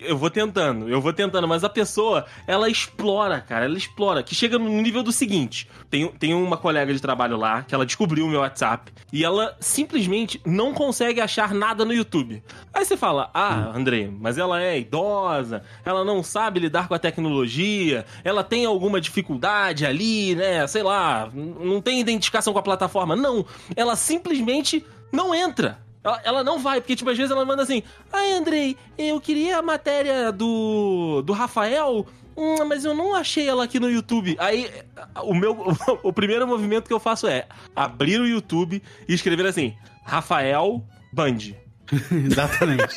eu, vou tentando, eu vou tentando, mas a pessoa, ela explora, cara, ela explora, que chega no nível do seguinte: tem, tem uma colega de trabalho lá, que ela descobriu o meu WhatsApp, e ela simplesmente não consegue achar nada no YouTube. Aí você fala, ah, André, mas ela é idosa, ela não sabe lidar com a tecnologia, ela tem alguma dificuldade ali, né, sei lá, não tem identificação com a plataforma. Não, ela simplesmente simplesmente não entra. Ela, ela, não vai, porque, tipo, às vezes ela manda assim: Ai, Andrei, eu queria a matéria do, do Rafael, hum, mas eu não achei ela aqui no YouTube. Aí, o meu. O primeiro movimento que eu faço é abrir o YouTube e escrever assim: Rafael Band. Exatamente.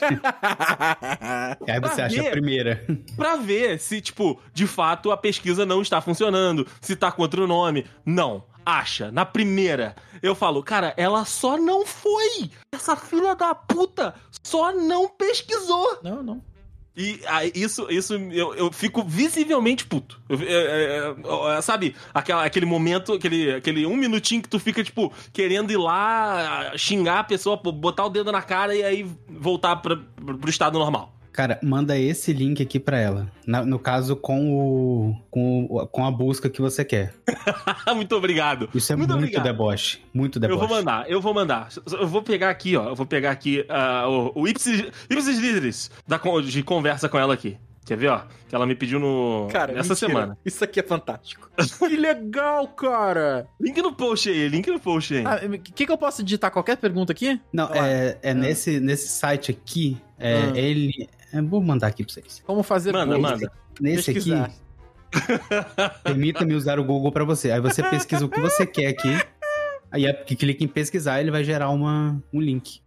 e aí você acha ver, a primeira. Pra ver se, tipo, de fato a pesquisa não está funcionando, se tá com outro nome. Não acha, na primeira, eu falo, cara, ela só não foi. Essa filha da puta só não pesquisou. Não, não. E ah, isso, isso eu, eu fico visivelmente puto. Eu, é, sabe, aquela, aquele momento, aquele, aquele um minutinho que tu fica, tipo, querendo ir lá, xingar a pessoa, botar o dedo na cara e aí voltar pra, pro estado normal. Cara, manda esse link aqui pra ela. Na, no caso, com o, com o. com a busca que você quer. muito obrigado. Isso é muito, muito deboche. Muito deboche. Eu vou mandar, eu vou mandar. Eu vou pegar aqui, ó. Eu vou pegar aqui uh, o, o Ipsis, Ipsis Líderes da, de conversa com ela aqui. Quer ver, ó? Que ela me pediu no. Cara, nessa mentira. semana. Isso aqui é fantástico. que legal, cara! Link no post aí, link no post aí. O ah, que, que eu posso digitar? Qualquer pergunta aqui? Não, é, é ah. nesse, nesse site aqui. É, ah. Ele. É, vou mandar aqui pra vocês. Como fazer Manda, manda. Nesse Pesquisar. aqui. Permita-me usar o Google para você. Aí você pesquisa o que você quer aqui. Aí é que clica em pesquisar, ele vai gerar uma, um link.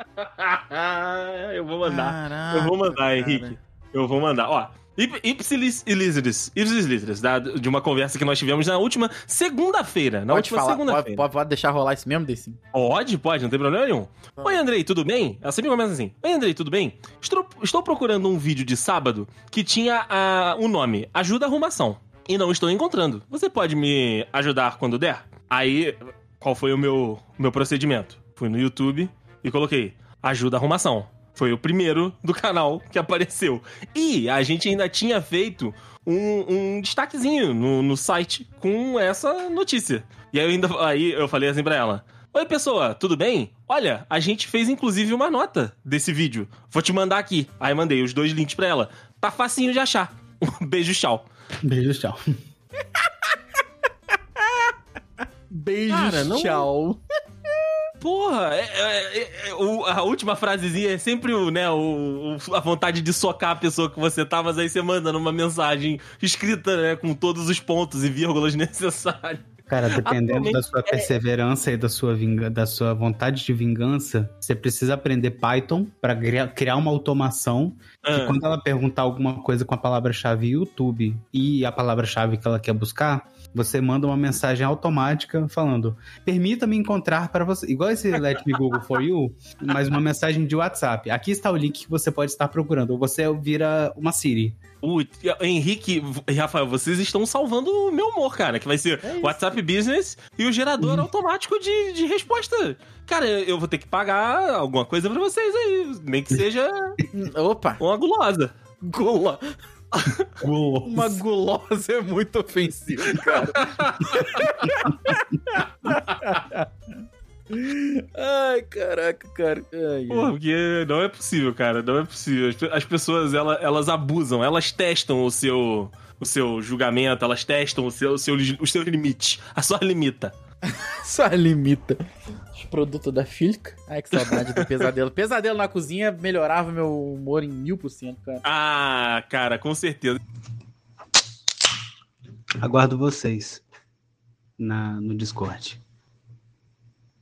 eu vou mandar. Caraca, eu vou mandar, cara. Henrique. Eu vou mandar. Ó, Ipsilis Ilíceres, Ipsilis de uma conversa que nós tivemos na última segunda-feira. Na pode última segunda-feira. Pode, pode, deixar rolar isso mesmo, desse? Pode, pode, não tem problema nenhum. Ah. Oi, Andrei, tudo bem? Ela sempre começa assim. Oi, Andrei, tudo bem? Estou, estou procurando um vídeo de sábado que tinha uh, um nome, Ajuda Arrumação. E não estou encontrando. Você pode me ajudar quando der? Aí, qual foi o meu, meu procedimento? Fui no YouTube e coloquei Ajuda Arrumação. Foi o primeiro do canal que apareceu. E a gente ainda tinha feito um, um destaquezinho no, no site com essa notícia. E aí eu, ainda, aí eu falei assim pra ela: Oi, pessoa, tudo bem? Olha, a gente fez inclusive uma nota desse vídeo. Vou te mandar aqui. Aí mandei os dois links pra ela. Tá facinho de achar. beijo, tchau. Beijo, tchau. Beijo, Cara, não... tchau. Porra, é- é- é- o- a última frasezinha é sempre o, né, o, o- a vontade de socar a pessoa que você tá, mas aí você manda numa mensagem escrita, né, com todos os pontos e vírgulas necessários. Cara, dependendo da sua perseverança e da sua, vinga- da sua vontade de vingança, você precisa aprender Python para criar uma automação que Ah, quando ela perguntar alguma coisa com a palavra-chave YouTube e a palavra-chave que ela quer buscar, você manda uma mensagem automática falando: permita-me encontrar para você. Igual esse Let Me Google for You, mas uma mensagem de WhatsApp. Aqui está o link que você pode estar procurando. Ou você vira uma Siri. Putz, Henrique e Rafael, vocês estão salvando o meu humor, cara, que vai ser É. WhatsApp Business e o gerador automático de, de resposta. Cara, eu vou ter que pagar alguma coisa pra vocês aí, nem que seja Opa! uma gulosa. Gula. Uma gulosa é muito ofensivo, cara. Ai, caraca, cara. Ai, Porra, porque não é possível, cara, não é possível. As pe- As pessoas, ela- elas abusam, elas testam o seu, o seu julgamento, elas testam o seu, o seu, os seus limites, a sua limita. Só limita. Os produtos da Filca. Ai, que saudade do pesadelo. Pesadelo na cozinha melhorava meu humor em mil por cento, cara. Ah, cara, com certeza. Aguardo vocês na, no Discord.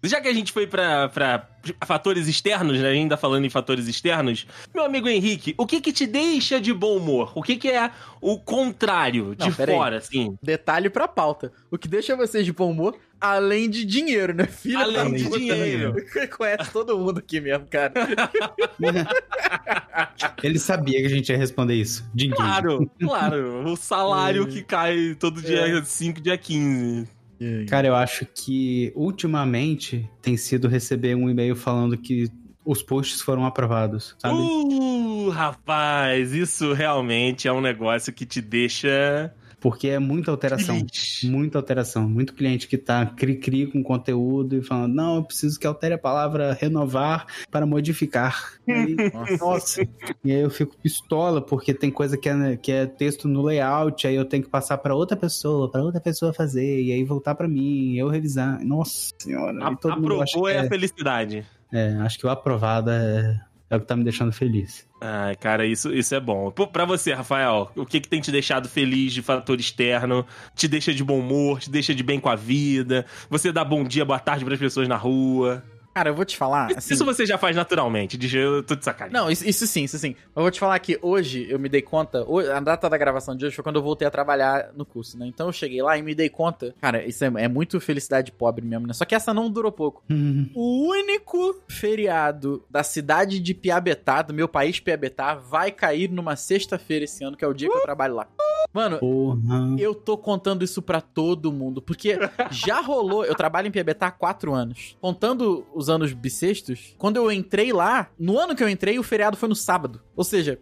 Já que a gente foi pra, pra fatores externos, né? Ainda falando em fatores externos, meu amigo Henrique, o que que te deixa de bom humor? O que que é o contrário, de Não, aí. fora, assim? Detalhe pra pauta. O que deixa vocês de bom humor, além de dinheiro, né? Filha Além de dinheiro. Conhece todo mundo aqui mesmo, cara. Ele sabia que a gente ia responder isso. Dinheiro. Claro, claro. O salário que cai todo dia 5, dia 15. Cara, eu acho que ultimamente tem sido receber um e-mail falando que os posts foram aprovados, sabe? Uh, rapaz, isso realmente é um negócio que te deixa Porque é muita alteração. Muita alteração. Muito cliente que tá cri-cri com conteúdo e falando, não, eu preciso que altere a palavra renovar para modificar. E aí, nossa. E aí eu fico pistola, porque tem coisa que é, que é texto no layout, aí eu tenho que passar para outra pessoa, para outra pessoa fazer, e aí voltar para mim, eu revisar. Nossa senhora. A- todo mundo acha aprovou que é é, a felicidade. é, acho que o aprovado é, é o que tá me deixando feliz. Ai, cara, isso, isso é bom. Pô, Pra você, Rafael, o que que tem te deixado feliz de fator externo? Te deixa de bom humor, te deixa de bem com a vida? Você dá bom dia, boa tarde pras pessoas na rua? Cara, eu vou te falar. Isso- Assim, Isso você já faz naturalmente, deixa eu tô de sacanagem. Não, isso, isso sim, isso sim. Eu vou te falar que hoje eu me dei conta. A data da gravação de hoje foi quando eu voltei a trabalhar no curso, né? Então eu cheguei lá e me dei conta. Cara, isso é, é muito felicidade pobre mesmo, né? Só que essa não durou pouco. O único feriado da cidade de Piabetá, do meu país Piabetá, vai cair numa sexta-feira esse ano, que é o dia que eu trabalho lá. Mano, Porra. eu tô contando isso pra todo mundo, porque já rolou. Eu trabalho em Piabetá há quatro anos. Contando os anos bissextos, quando eu entrei lá, no ano que eu entrei, o feriado foi no sábado. Ou seja,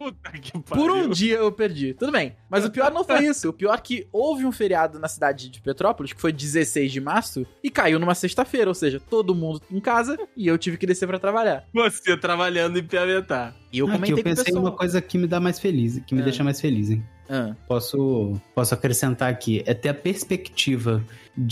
por um dia eu perdi. Tudo bem. Mas o pior não foi isso. O pior é que houve um feriado na cidade de Petrópolis, que foi 16 de março, e caiu numa sexta-feira. Ou seja, todo mundo em casa e eu tive que descer pra trabalhar. Você trabalhando em Piavetá. E eu comentei eu com o pensei em pessoal. uma coisa que me dá mais feliz, que me Ah. deixa mais feliz, hein? Ah, Posso, posso acrescentar aqui, é ter a perspectiva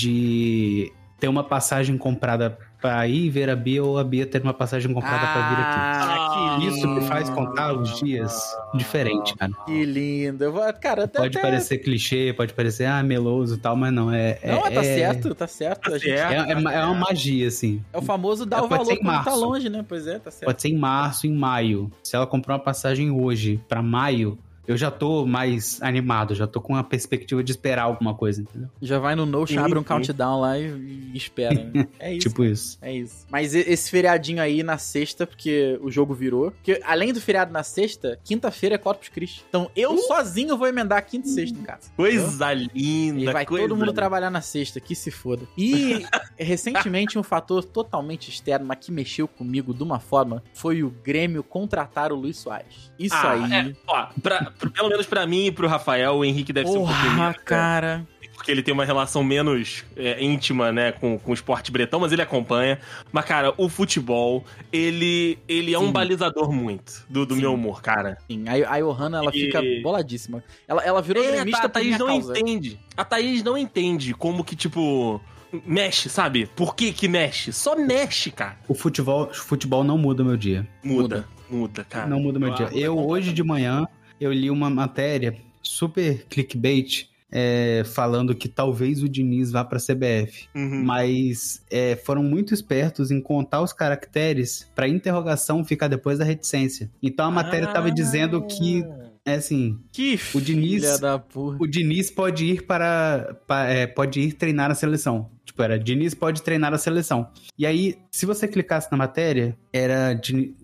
de ter uma passagem comprada pra ir ver a Bia ou a Bia ter uma passagem comprada pra vir aqui. Ah, que. Isso me faz contar os dias diferente, cara. Que lindo. Eu vou, cara, até, Pode até- parecer clichê, pode parecer ah, meloso e tal, mas não, é. é Não, mas tá é, certo, tá certo. Tá A gente- certo. É, é, é uma magia, assim. É o famoso dar É, o valor quando tá longe, né? Pois é, tá certo. Pode ser em março, em maio. Se ela comprou uma passagem hoje pra maio, eu já tô mais animado, já tô com a perspectiva de esperar alguma coisa, entendeu? Já vai no Notion, abre um countdown lá e, e espera. né? É isso. Tipo isso. É isso. Mas esse feriadinho aí na sexta, porque o jogo virou. Porque além do feriado na sexta, quinta-feira é Corpus Christi. Então eu sozinho vou emendar quinta e sexta em casa. Coisa linda, E vai coisa todo mundo linda. trabalhar na sexta, que se foda. E recentemente um fator totalmente externo, mas que mexeu comigo de uma forma, foi o Grêmio contratar o Luiz Soares. Isso Ah, aí. é, ó, pra- pra- pelo menos pra mim e pro Rafael, o Henrique deve ser um pouquinho Porra, cara. porque ele tem uma relação menos é, íntima, né, com, com o esporte bretão, mas ele acompanha. Mas, cara, o futebol, ele, ele é um Sim. balizador muito do, do Sim. meu humor, cara. Sim, a, a Johanna, ela E- fica boladíssima. Ela, ela virou É, tá, a Thaís não causa. entende. A Thaís não entende como que, tipo, mexe, sabe? Por que que mexe? Só mexe, cara. O futebol, o futebol não muda o meu dia. Muda, muda, cara. Não muda o meu Ah, dia. Eu, hoje de manhã, eu li uma matéria super clickbait é, falando que talvez o Diniz vá pra CBF. Uhum. Mas é, foram muito espertos em contar os caracteres pra interrogação ficar depois da reticência. Então a matéria Ah. tava dizendo que, é assim, Que O Diniz- filha da porra. o Diniz pode ir para. pa- é, pode ir treinar a seleção. Tipo, era Diniz pode treinar a seleção. E aí, se você clicasse na matéria, era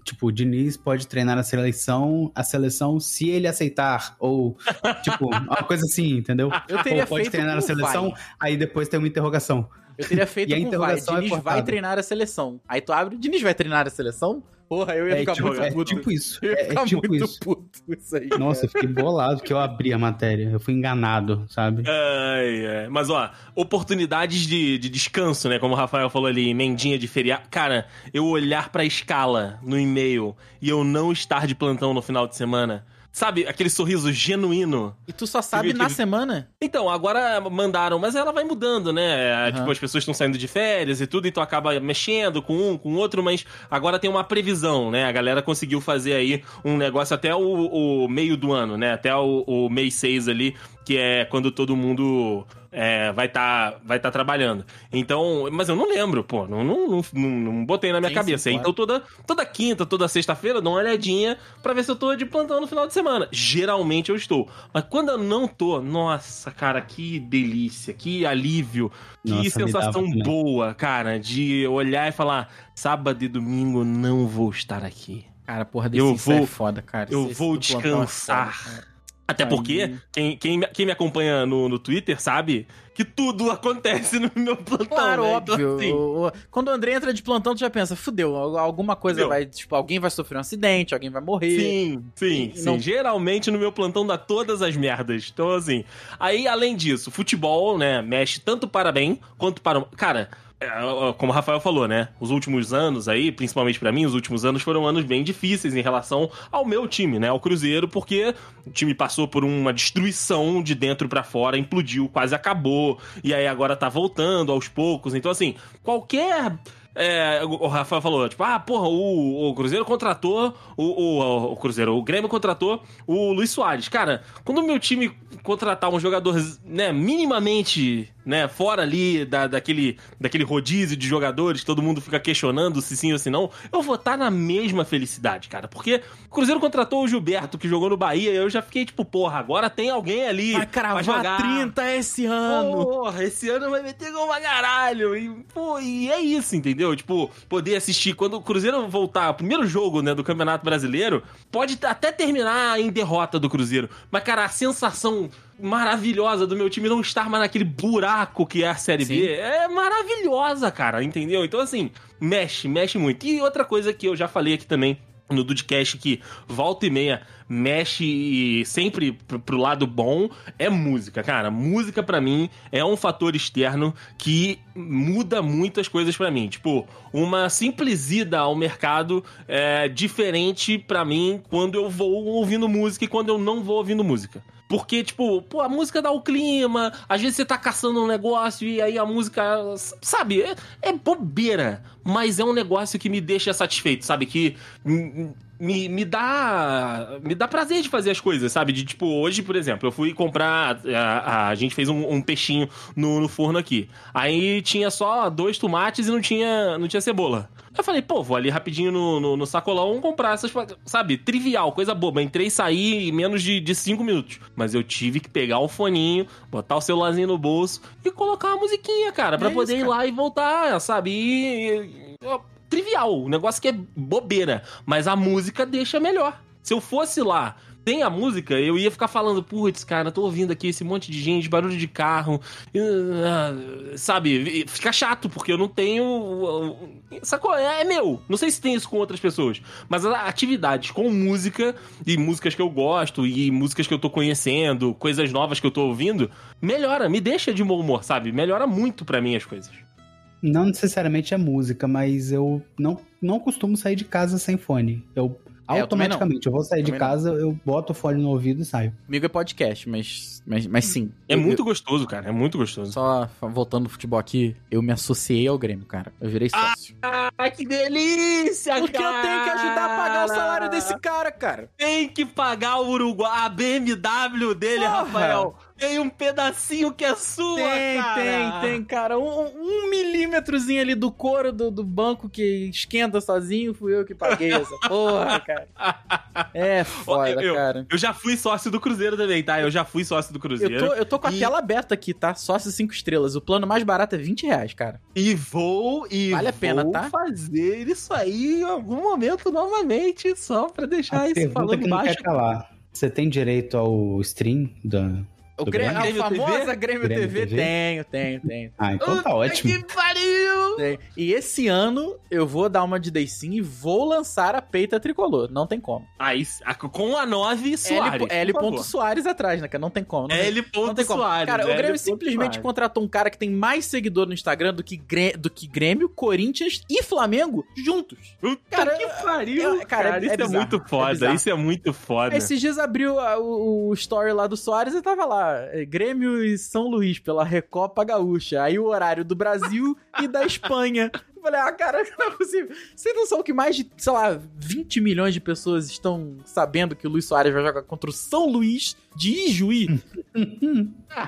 tipo, Diniz pode treinar a seleção, a seleção se ele aceitar. Ou, tipo, uma coisa assim, entendeu? Eu teria Ou pode treinar a seleção, vai. aí depois tem uma interrogação. Eu teria feito E a vai. interrogação é Diniz vai cortada. treinar a seleção. Aí tu abre, Diniz vai treinar a seleção? Porra, eu ia É ficar tipo, muito é puto. tipo isso. Eu ia É, é ficar tipo muito isso. puto isso aí. Nossa, eu fiquei bolado que eu abri a matéria. Eu fui enganado, sabe? Ai, ai. Mas, ó, oportunidades de, de descanso, né? Como o Rafael falou ali, emendinha de feriado. Cara, eu olhar pra escala no e-mail e eu não estar de plantão no final de semana. Sabe, aquele sorriso genuíno. E tu só sabe na aquele- semana? Então, agora mandaram, mas ela vai mudando, né? Aham. Tipo, as pessoas estão saindo de férias e tudo, então acaba mexendo com um, com outro, mas agora tem uma previsão, né? A galera conseguiu fazer aí um negócio até o, o meio do ano, né? Até o, o mês 6 ali, que é quando todo mundo é, vai estar vai tá trabalhando. Então, mas eu não lembro, pô, não, não, não, não- não botei na minha Sim, cabeça. claro. Então toda, toda quinta, toda sexta-feira, eu dou uma olhadinha pra ver se eu tô de plantão no final de semana. Geralmente eu estou. Mas quando eu não tô, nossa, cara, que delícia, que alívio, que Nossa, me sensação boa, cara, de olhar e falar: sábado e domingo não vou estar aqui. Cara, porra, Eu desse é vou- foda, cara. eu Esse- vou plantão é foda, descansar. Até porque, quem, quem, me- quem me acompanha no, no Twitter sabe que tudo acontece no meu plantão. Claro, né? Então, óbvio. assim, O- o- Quando o André entra de plantão, tu já pensa, fudeu, al- alguma coisa Fudeu. vai. Tipo, alguém vai sofrer um acidente, alguém vai morrer. Sim, sim, E sim. não- Geralmente no meu plantão dá todas as merdas. Então, assim. Aí, além disso, futebol, né, mexe tanto para bem quanto para. Cara. É, Como o Rafael falou, né? Os últimos anos aí, principalmente pra mim, os últimos anos foram anos bem difíceis em relação ao meu time, né? Ao Cruzeiro, porque o time passou por uma destruição de dentro pra fora, implodiu, quase acabou. E aí agora tá voltando aos poucos. Então, assim, qualquer é, o o Rafael falou, tipo, ah, porra, o, o Cruzeiro contratou o, o, o Cruzeiro, o Grêmio contratou o Luiz Soares. Cara, quando o meu time contratar um jogador, né, minimamente, né, fora ali da, daquele, daquele rodízio de jogadores, todo mundo fica questionando se sim ou se não, eu vou estar na mesma felicidade, cara. Porque o Cruzeiro contratou o Gilberto, que jogou no Bahia, e eu já fiquei, tipo, porra, agora tem alguém ali Vai pra cravar jogar. 30 esse ano. Porra, esse ano vai meter gol pra caralho. E, pô, e é isso, entendeu? Tipo, poder assistir. Quando o Cruzeiro voltar, o primeiro jogo, né, do Campeonato Brasileiro, pode até terminar em derrota do Cruzeiro. Mas, cara, a sensação maravilhosa do meu time não estar mais naquele buraco que é a Série Sim. B é maravilhosa, cara, entendeu? Então, assim, mexe, mexe muito. E outra coisa que eu já falei aqui também no Dudcast que volta e meia mexe e sempre pro, pro lado bom é música, cara. Música pra mim é um fator externo que muda muitas coisas pra mim. Tipo, uma simples ida ao mercado é diferente pra mim quando eu vou ouvindo música e quando eu não vou ouvindo música. Porque, tipo, pô, a música dá o clima, às vezes você tá caçando um negócio e aí a música, sabe, é, é bobeira, mas é um negócio que me deixa satisfeito, sabe? Que me, me dá me dá prazer de fazer as coisas, sabe? De tipo, hoje, por exemplo, eu fui comprar. A, a gente fez um, um peixinho no, no forno aqui. Aí tinha só dois tomates e não tinha, não tinha cebola. Eu falei, pô, vou ali rapidinho no, no, no sacolão comprar essas. Sabe, trivial, coisa boba. Entrei e saí em menos de, de cinco minutos. Mas eu tive que pegar o foninho, botar o celularzinho no bolso e colocar uma musiquinha, cara, pra É poder isso, ir lá e voltar, sabe? E, e- trivial, um negócio que é bobeira, mas a música deixa melhor. Se eu fosse lá, tem a música, eu ia ficar falando, putz, cara, tô ouvindo aqui esse monte de gente, barulho de carro, ah, sabe? Fica chato, porque eu não tenho. Sacou? É, é meu. Não sei se tem isso com outras pessoas, mas as atividades com música e músicas que eu gosto e músicas que eu tô conhecendo, coisas novas que eu tô ouvindo, melhora, me deixa de bom humor, sabe? Melhora muito pra mim as coisas. Não necessariamente é música, mas eu não, não costumo sair de casa sem fone. Eu É, eu. Automaticamente. Eu, vou sair de Também não. casa, eu boto o fone no ouvido e saio. Comigo é podcast, mas, mas, mas sim. É Eu- muito gostoso, cara. É muito eu- gostoso. Só voltando no futebol aqui, eu me associei ao Grêmio, cara. Eu virei sócio. Ah, que delícia, Porque eu tenho que ajudar a pagar o salário desse cara, cara. Tem que pagar o Uruguai, a BMW dele, Porra. Rafael. Tem um pedacinho que é sua, Tem, cara. tem, tem, cara. Um, um milímetrozinho ali do couro do, do banco que esquenta sozinho, fui eu que paguei essa porra, cara. É foda, Eu- cara. Eu já fui sócio do Cruzeiro também, tá? Eu já fui sócio do Cruzeiro. Eu tô, eu tô com a E- tela aberta aqui, tá? Sócio 5 estrelas. O plano mais barato é 20 reais, cara. E vou e Vale a pena, vou tá? fazer isso aí em algum momento novamente, só pra deixar a isso falando que não baixo. quer calar. Você tem direito ao stream da... O Grêmio, Grêmio? a famosa TV? Grêmio, Grêmio TV? TV? Tenho, tenho, tenho. Ah, então tá ótimo. Que pariu! tenho. E esse ano eu vou dar uma de Deicinho e vou lançar a peita tricolor. Não tem como. Aí, a- com a 9 Soares. L, L. Soares atrás, né? cara? Não tem como. Não tem- L. Não tem como. Soares. Cara, o L. Grêmio simplesmente Soares. contratou um cara que tem mais seguidor no Instagram do que, do que Grêmio, Corinthians e Flamengo juntos. Puta Cara, que pariu, é- cara, cara. é isso é, bizarro, muito é foda. bizarro. isso é muito foda. Esses dias abriu a- o, o story lá do Soares e tava lá, é, Grêmio e São Luís pela Recopa Gaúcha. Aí o horário do Brasil e da Espanha. Eu falei, ah, cara, não é possível. Você não sabe que mais de, sei lá, 20 milhões de pessoas estão sabendo que o Luiz Soares vai jogar contra o São Luís de Ijuí?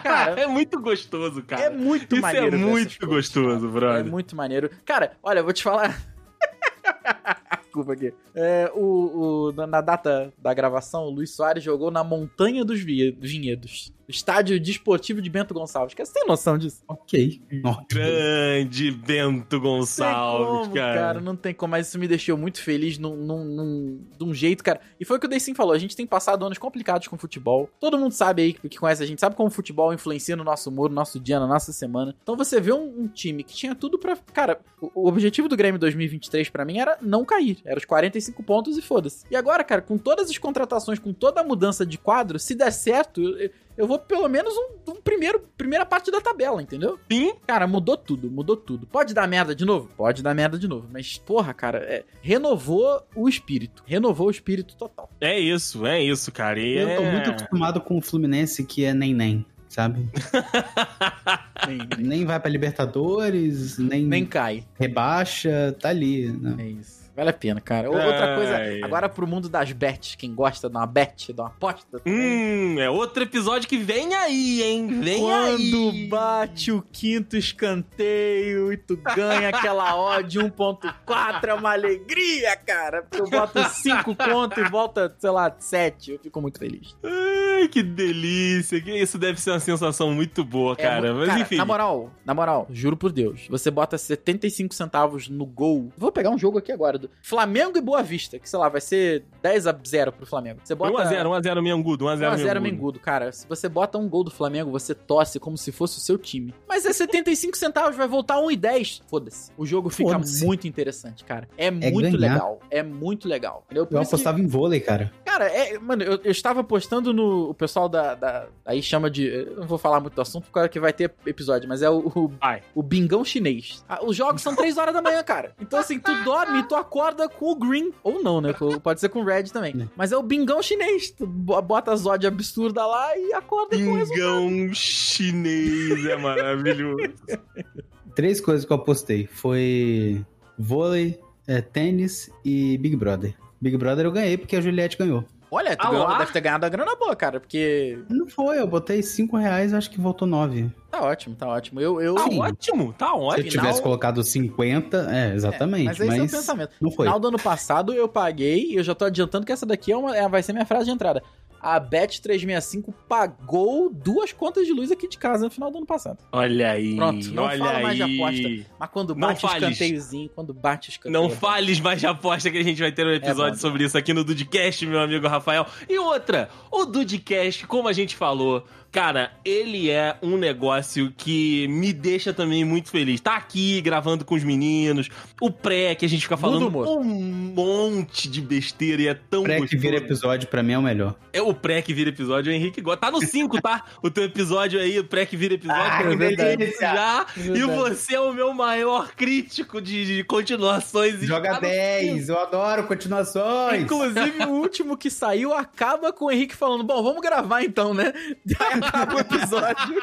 Cara, é muito gostoso, cara. é muito isso maneiro. é ver essas muito coisas, gostoso, É brother. muito maneiro. Cara, olha, eu vou te falar. Desculpa aqui. É, o, o- na- data da gravação, o Luiz Soares jogou na Montanha dos Vinhedos. Estádio Desportivo de Bento Gonçalves. Cara, Você tem noção disso? Ok. Ok. Grande Bento Gonçalves, não tem como, cara. Não tem como, mas isso me deixou muito feliz num, num, num- de um jeito, cara. E foi o que o Deicin falou. A gente tem passado anos complicados com futebol. Todo mundo sabe aí, que, conhece a gente, sabe como o futebol influencia no nosso humor, no nosso dia, na nossa semana. Então você vê um, um time que tinha tudo pra. Cara, o, o objetivo do Grêmio 2023 pra mim era não cair. Era os 45 pontos e foda-se. E agora, cara, com todas as contratações, com toda a mudança de quadro, se der certo. eu- eu vou pelo menos um, um primeiro, primeira parte da tabela, entendeu? Sim, Cara, mudou tudo, mudou tudo. Pode dar merda de novo? Pode dar merda de novo. Mas, porra, cara, é, renovou o espírito. Renovou o espírito total. é isso, é isso, cara. E Eu tô é... muito acostumado com o Fluminense, que é nem-nem, sabe? Nem, nem, Nem vai pra Libertadores, nem, nem cai. rebaixa, tá ali. Né? É isso. Vale a pena, cara. Outra Ai. coisa, agora pro mundo das bets, quem gosta de uma bet, de uma aposta. também. Hum, é outro episódio que vem aí, hein? Vem Quando aí. bate o quinto escanteio e tu ganha aquela odd 1.4, é uma alegria, cara. Porque eu boto 5 conto e volta, sei lá, 7. Eu fico muito feliz. Ai, que delícia. Isso deve ser uma sensação muito boa, É cara. Mas cara, enfim. Na moral, na moral, juro por Deus. Você bota 75 centavos no gol. Vou pegar um jogo aqui agora. do Flamengo e Boa Vista, que sei lá, vai ser 10 a 0 pro Flamengo. Você bota 1x0, 1x0 Mengudo, 1x0 1x0 Mengudo. Mengudo, cara. Se você bota um gol do Flamengo, você torce como se fosse o seu time. Mas é 75 centavos, vai voltar 1,10. Foda-se. O jogo fica muito interessante, cara. É, muito ganhar. legal. É muito legal. Entendeu? Por Eu isso que- apostava em vôlei, cara. Cara, é, mano, eu, eu estava postando no. O pessoal da, da- Aí chama de. Eu não vou falar muito do assunto porque que vai ter episódio, mas é o, o, o bingão chinês. Ah, Os jogos são 3 horas da manhã, cara. Então, assim, tu dorme e tu acorda com o green. Ou não, né? Pode ser com o red também. É. Mas é o bingão chinês. Tu bo- bota as odd absurda lá e acorda com o resultado. Pingão chinês é maravilhoso. Três coisas que eu apostei. Foi vôlei, é, tênis e Big Brother. Big Brother eu ganhei porque a Juliette ganhou. Olha, tu Ah ganhou- deve ter ganhado a grana boa, cara, porque Não foi, eu botei cinco reais, acho que voltou nove. tá ótimo, tá ótimo. Eu. eu... Tá Sim. ótimo, tá Se eu ótimo. final- tivesse colocado 50, é, exatamente. mas esse é o pensamento. não foi. final do ano passado eu paguei, e eu já tô adiantando que essa daqui é uma, é- vai ser minha frase de entrada. A Bet365 pagou duas contas de luz aqui de casa no final do ano passado. Olha aí. Pronto, não olha fala mais de aí. aposta. Mas quando Não bate o fales. escanteiozinho, quando bate o escanteio. Não fales mais de aposta que a gente vai ter um episódio bom. sobre isso aqui no Dudcast, meu amigo Rafael. E outra, o Dudcast, como a gente falou, Cara, ele é um negócio que me deixa também muito feliz. Tá aqui gravando com os meninos, o pré que a gente fica falando um monte de besteira e é tão Pré que gostoso. vira episódio, pra mim é o melhor. É o pré que vira episódio, o Henrique gosta. Tá no 5, tá? O teu episódio aí, o pré que vira episódio. Ah, que eu delícia. já. Que E verdade. você é o meu maior crítico de, de continuações. Joga Está no 10, eu adoro continuações. Inclusive, o último que saiu acaba com o Henrique falando: Bom, vamos gravar então, né? Acaba o episódio.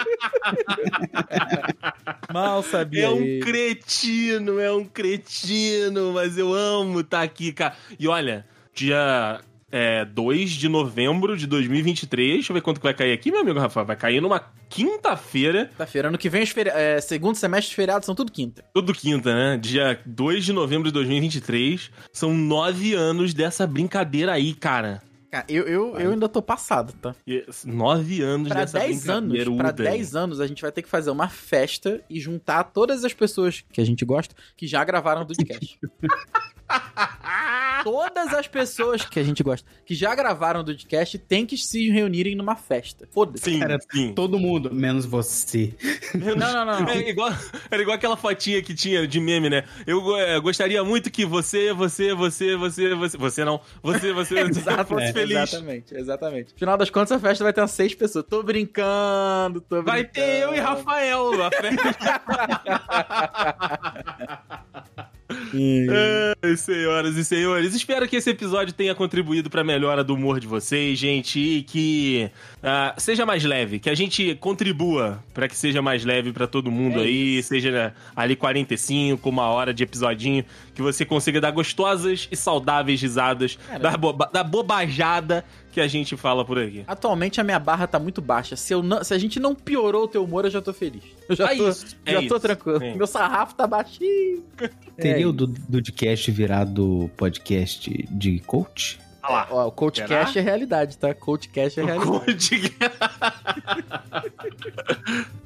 Mal sabia. É um ele. cretino, é um cretino, mas eu amo estar aqui, cara. E olha, dia é, 2 de novembro de 2023, deixa eu ver quanto que vai cair aqui, meu amigo Rafael. Vai cair numa quinta-feira, Quinta-feira, ano que vem, os feri- é, segundo semestre de feriados são tudo quinta. tudo quinta, né? Dia 2 de novembro de 2023. São nove anos dessa brincadeira aí, cara. Cara, eu, eu, eu ainda tô passado, tá? E- Nove anos Pra dessa 10 anos, pra 10 anos, a gente vai ter que fazer uma festa e juntar todas as pessoas que a gente gosta que já gravaram o Dudcast. todas as pessoas que a gente gosta que já gravaram o Dudcast tem que se reunirem numa festa. Foda-se. Sim, Cara, sim. Todo mundo, menos você. Não, não, não. não. É igual, era igual aquela fotinha que tinha de meme, né? Eu eh, gostaria muito que você, você, você, você, você. Você não. Você, você, você Exato, fosse é, feliz. Exatamente, exatamente. No final das contas, a festa vai ter umas seis pessoas. Tô brincando, tô brincando. Vai ter eu e Rafael a festa. Ai, senhoras e senhores, espero que esse episódio tenha contribuído pra melhora do humor de vocês, gente, e que ah, seja mais leve, que a gente contribua pra que seja mais leve pra todo mundo É aí, seja ali 45, uma hora de episodinho, que você consiga dar gostosas e saudáveis risadas da, boba- da bobajada que a gente fala por aqui. Atualmente a minha barra tá muito baixa. Se, eu não- se a gente não piorou o teu humor, eu já tô feliz. Eu já É tô, isso, é já tô isso, tranquilo. é. Meu sarrafo tá baixinho. Teria É o do Dudcast virado podcast de coach? Olha lá. Ó, o CoachCast é realidade, tá? CoachCast é realidade. Code-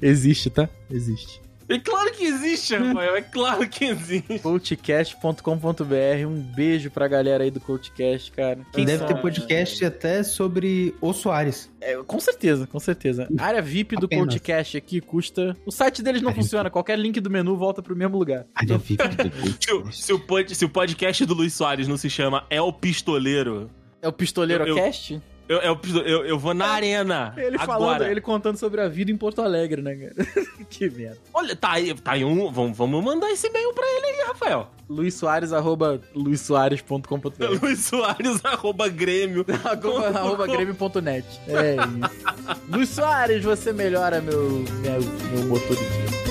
Existe, tá? Existe. É claro que existe, Rafael. É claro que existe. coachcast.com.br. Um beijo pra galera aí do CoachCast, cara. Quem Deve são? ter podcast até sobre o Soares. É, com certeza, com certeza. A área VIP do Apenas. CoachCast aqui custa. O site deles não Área funciona. Qualquer link do menu volta pro mesmo lugar. Área VIP do Se se o pod- se o podcast do Luiz Soares não se chama É o Pistoleiro, É o Pistoleiro Eu- eu- Cast? Eu, é o pisto- eu, eu vou na arena. Ele agora. falando, ele contando sobre a vida em Porto Alegre, né, cara? que merda. Olha, tá aí, tá aí um. Vamos, vamos mandar esse e-mail pra ele aí, Rafael. Luiz Soares, arroba luissoares.com.br Luiz Soares, arroba Grêmio. arroba, arroba grêmio.net. É isso. Luiz Soares, você melhora meu, meu, meu motor de dia.